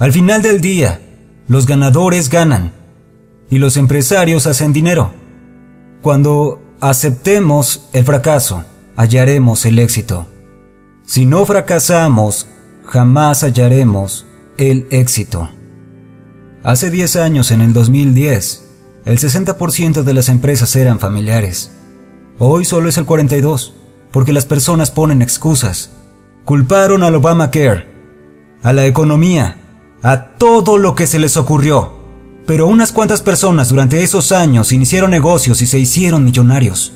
Al final del día, los ganadores ganan y los empresarios hacen dinero. Cuando aceptemos el fracaso, hallaremos el éxito. Si no fracasamos, jamás hallaremos el éxito. Hace 10 años, en el 2010, el 60% de las empresas eran familiares. Hoy solo es el 42%, porque las personas ponen excusas. Culparon al Obamacare, a la economía, a todo lo que se les ocurrió. Pero unas cuantas personas durante esos años iniciaron negocios y se hicieron millonarios.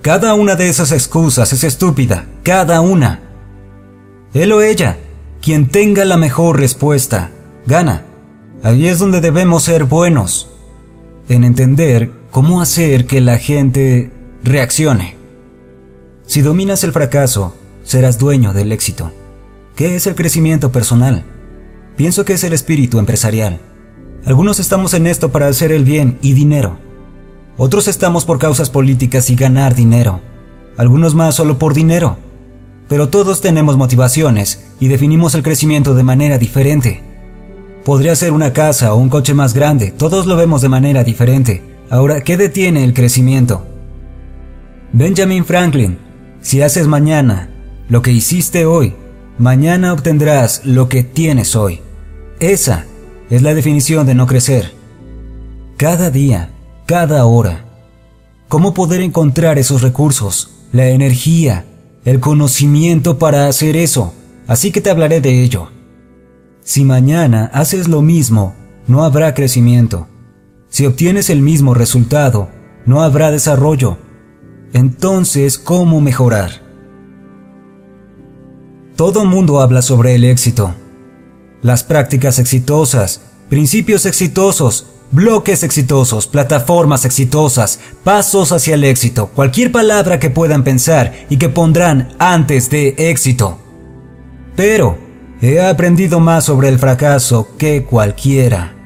Cada una de esas excusas es estúpida, cada una. Él o ella, quien tenga la mejor respuesta, gana. Ahí es donde debemos ser buenos, en entender cómo hacer que la gente reaccione. Si dominas el fracaso, serás dueño del éxito. ¿Qué es el crecimiento personal? Pienso que es el espíritu empresarial. Algunos estamos en esto para hacer el bien y dinero. Otros estamos por causas políticas y ganar dinero. Algunos más solo por dinero. Pero todos tenemos motivaciones y definimos el crecimiento de manera diferente. Podría ser una casa o un coche más grande, todos lo vemos de manera diferente. Ahora, ¿qué detiene el crecimiento? Benjamin Franklin, si haces mañana lo que hiciste hoy, mañana obtendrás lo que tienes hoy. Esa es la definición de no crecer. Cada día, cada hora. ¿Cómo poder encontrar esos recursos, la energía, el conocimiento para hacer eso? Así que te hablaré de ello. Si mañana haces lo mismo, no habrá crecimiento. Si obtienes el mismo resultado, no habrá desarrollo. Entonces, ¿cómo mejorar? Todo mundo habla sobre el éxito. Las prácticas exitosas, principios exitosos, bloques exitosos, plataformas exitosas, pasos hacia el éxito, cualquier palabra que puedan pensar y que pondrán antes de éxito. Pero he aprendido más sobre el fracaso que cualquiera.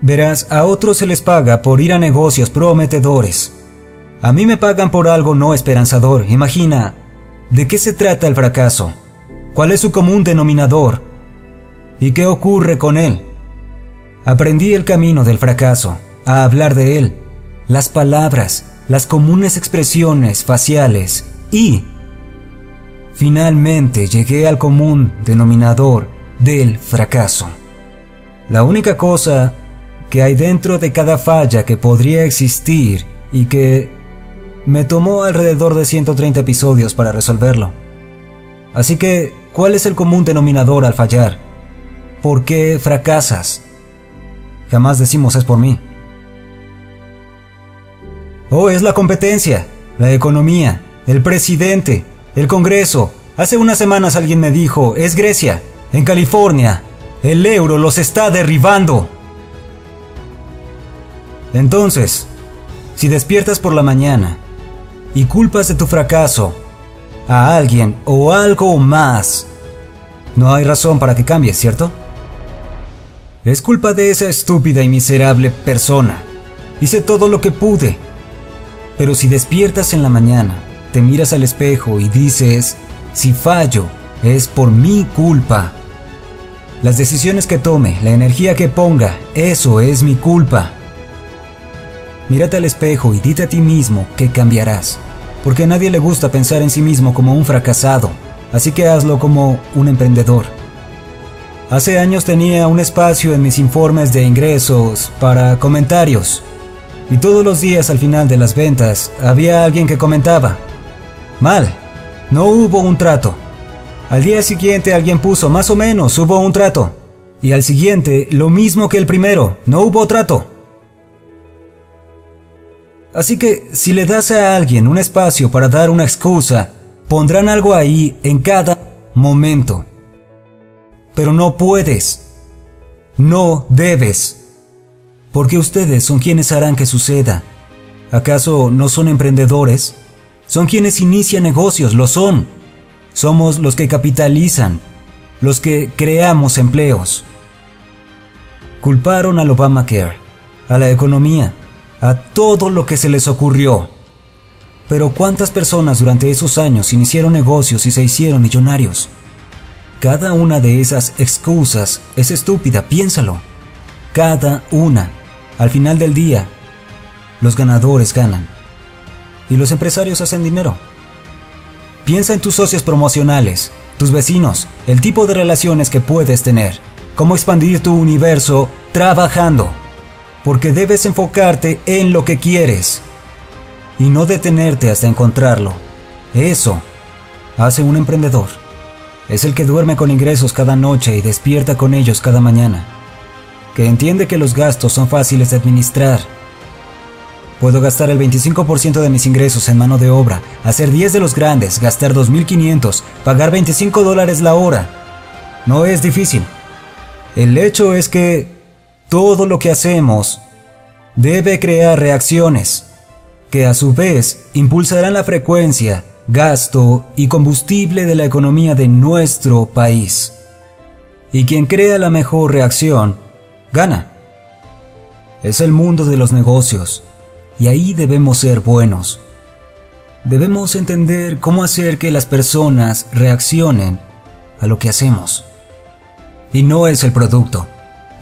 Verás, a otros se les paga por ir a negocios prometedores. A mí me pagan por algo no esperanzador. Imagina, ¿de qué se trata el fracaso? ¿Cuál es su común denominador? ¿Y qué ocurre con él? Aprendí el camino del fracaso, a hablar de él, las palabras, las comunes expresiones faciales y, finalmente llegué al común denominador del fracaso. La única cosa que hay dentro de cada falla que podría existir y que me tomó alrededor de 130 episodios para resolverlo. Así que ¿Cuál es el común denominador al fallar? ¿Por qué fracasas? Jamás decimos es por mí. Oh, es la competencia, la economía, el presidente, el Congreso. Hace unas semanas alguien me dijo, es Grecia, en California. El euro los está derribando. Entonces, si despiertas por la mañana y culpas de tu fracaso a alguien o algo más. No hay razón para que cambies, ¿cierto? Es culpa de esa estúpida y miserable persona. Hice todo lo que pude. Pero si despiertas en la mañana, te miras al espejo y dices, si fallo, es por mi culpa. Las decisiones que tome, la energía que ponga, eso es mi culpa. Mírate al espejo y dite a ti mismo que cambiarás porque a nadie le gusta pensar en sí mismo como un fracasado, así que hazlo como un emprendedor. Hace años tenía un espacio en mis informes de ingresos para comentarios, y todos los días al final de las ventas había alguien que comentaba, mal, no hubo un trato. Al día siguiente alguien puso, más o menos, hubo un trato. Y al siguiente, lo mismo que el primero, no hubo trato. Así que si le das a alguien un espacio para dar una excusa, pondrán algo ahí en cada momento. Pero no puedes. No debes. Porque ustedes son quienes harán que suceda. ¿Acaso no son emprendedores? Son quienes inician negocios, lo son. Somos los que capitalizan, los que creamos empleos. Culparon al Obamacare, a la economía, a todo lo que se les ocurrió. Pero ¿cuántas personas durante esos años iniciaron negocios y se hicieron millonarios? Cada una de esas excusas es estúpida, piénsalo. Cada una. Al final del día, los ganadores ganan. Y los empresarios hacen dinero. Piensa en tus socios promocionales, tus vecinos, el tipo de relaciones que puedes tener, cómo expandir tu universo trabajando. Porque debes enfocarte en lo que quieres y no detenerte hasta encontrarlo. Eso hace un emprendedor. Es el que duerme con ingresos cada noche y despierta con ellos cada mañana. Que entiende que los gastos son fáciles de administrar. Puedo gastar el 25% de mis ingresos en mano de obra, hacer 10 de los grandes, gastar 2.500, pagar 25 dólares la hora. No es difícil. El hecho es que todo lo que hacemos debe crear reacciones, que a su vez impulsarán la frecuencia gasto y combustible de la economía de nuestro país. Y quien crea la mejor reacción, gana. Es el mundo de los negocios, y ahí debemos ser buenos. Debemos entender cómo hacer que las personas reaccionen a lo que hacemos. Y no es el producto.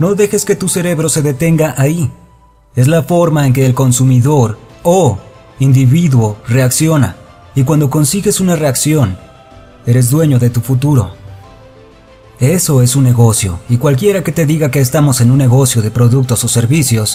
No dejes que tu cerebro se detenga ahí. Es la forma en que el consumidor o individuo reacciona. Y cuando consigues una reacción, eres dueño de tu futuro. Eso es un negocio, y cualquiera que te diga que estamos en un negocio de productos o servicios,